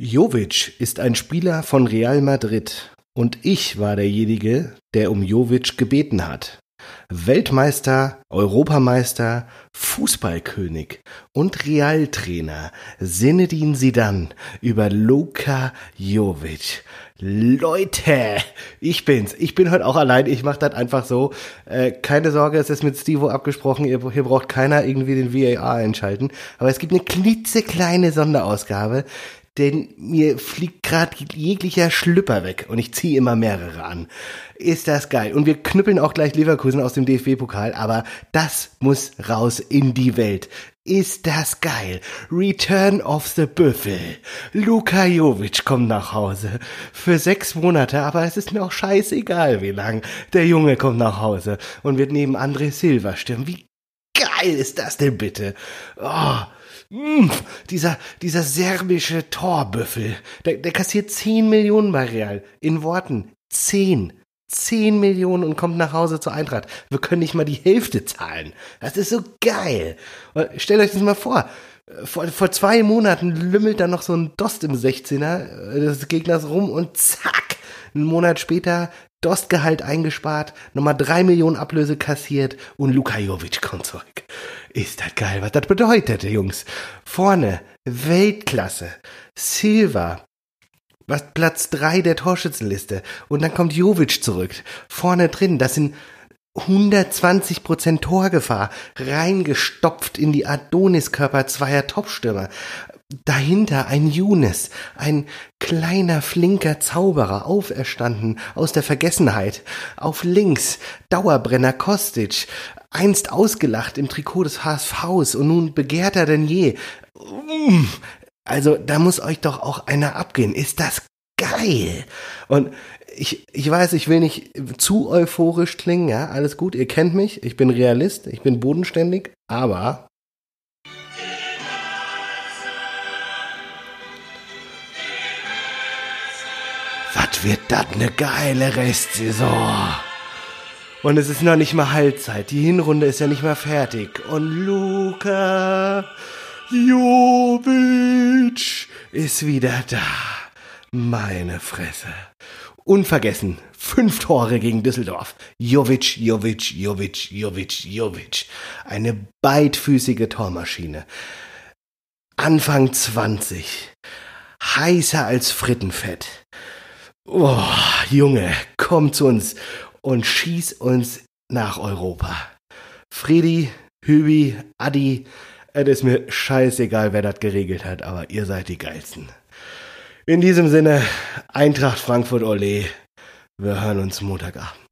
Jovic ist ein Spieler von Real Madrid und ich war derjenige, der um Jovic gebeten hat. Weltmeister, Europameister, Fußballkönig und Realtrainer Sinedin Sidan über Luka Jovic. Leute, ich bin's. Ich bin heute auch allein. Ich mach das einfach so. Äh, keine Sorge, es ist mit Stevo abgesprochen. Ihr, hier braucht keiner irgendwie den VAR einschalten. Aber es gibt eine klitzekleine Sonderausgabe denn mir fliegt gerade jeglicher Schlüpper weg und ich ziehe immer mehrere an. Ist das geil. Und wir knüppeln auch gleich Leverkusen aus dem DFB-Pokal, aber das muss raus in die Welt. Ist das geil. Return of the Büffel. Luka Jovic kommt nach Hause. Für sechs Monate, aber es ist mir auch scheißegal, wie lang. Der Junge kommt nach Hause und wird neben André Silva stimmen. Wie geil ist das denn bitte? Oh, Mmh, dieser, dieser serbische Torbüffel, der, der kassiert 10 Millionen bei Real. In Worten, 10. 10 Millionen und kommt nach Hause zur Eintracht. Wir können nicht mal die Hälfte zahlen. Das ist so geil. Stellt euch das mal vor. Vor, vor zwei Monaten lümmelt da noch so ein Dost im 16er des Gegners rum und zack, einen Monat später Dostgehalt eingespart, nochmal drei Millionen Ablöse kassiert und Luka Jovic kommt zurück. Ist das geil, was das bedeutet, Jungs. Vorne, Weltklasse. Silva, was Platz drei der Torschützenliste. Und dann kommt Jovic zurück. Vorne drin, das sind 120% Torgefahr, reingestopft in die Adoniskörper zweier Topstürmer. Dahinter ein Younes, ein kleiner, flinker Zauberer, auferstanden aus der Vergessenheit. Auf links Dauerbrenner Kostic, einst ausgelacht im Trikot des HSVs und nun begehrter denn je. Also, da muss euch doch auch einer abgehen. Ist das geil? Und ich, ich weiß, ich will nicht zu euphorisch klingen, ja, alles gut, ihr kennt mich, ich bin Realist, ich bin bodenständig, aber wird das ne geile Restsaison? Und es ist noch nicht mal Halbzeit. Die Hinrunde ist ja nicht mal fertig. Und Luka Jovic ist wieder da. Meine Fresse. Unvergessen. Fünf Tore gegen Düsseldorf. Jovic, Jovic, Jovic, Jovic, Jovic. Eine beidfüßige Tormaschine. Anfang 20. Heißer als Frittenfett. Oh, Junge, komm zu uns und schieß uns nach Europa. Friedi, Hübi, Adi, es ist mir scheißegal, wer das geregelt hat, aber ihr seid die geilsten. In diesem Sinne, Eintracht Frankfurt Ole. Wir hören uns Montagabend.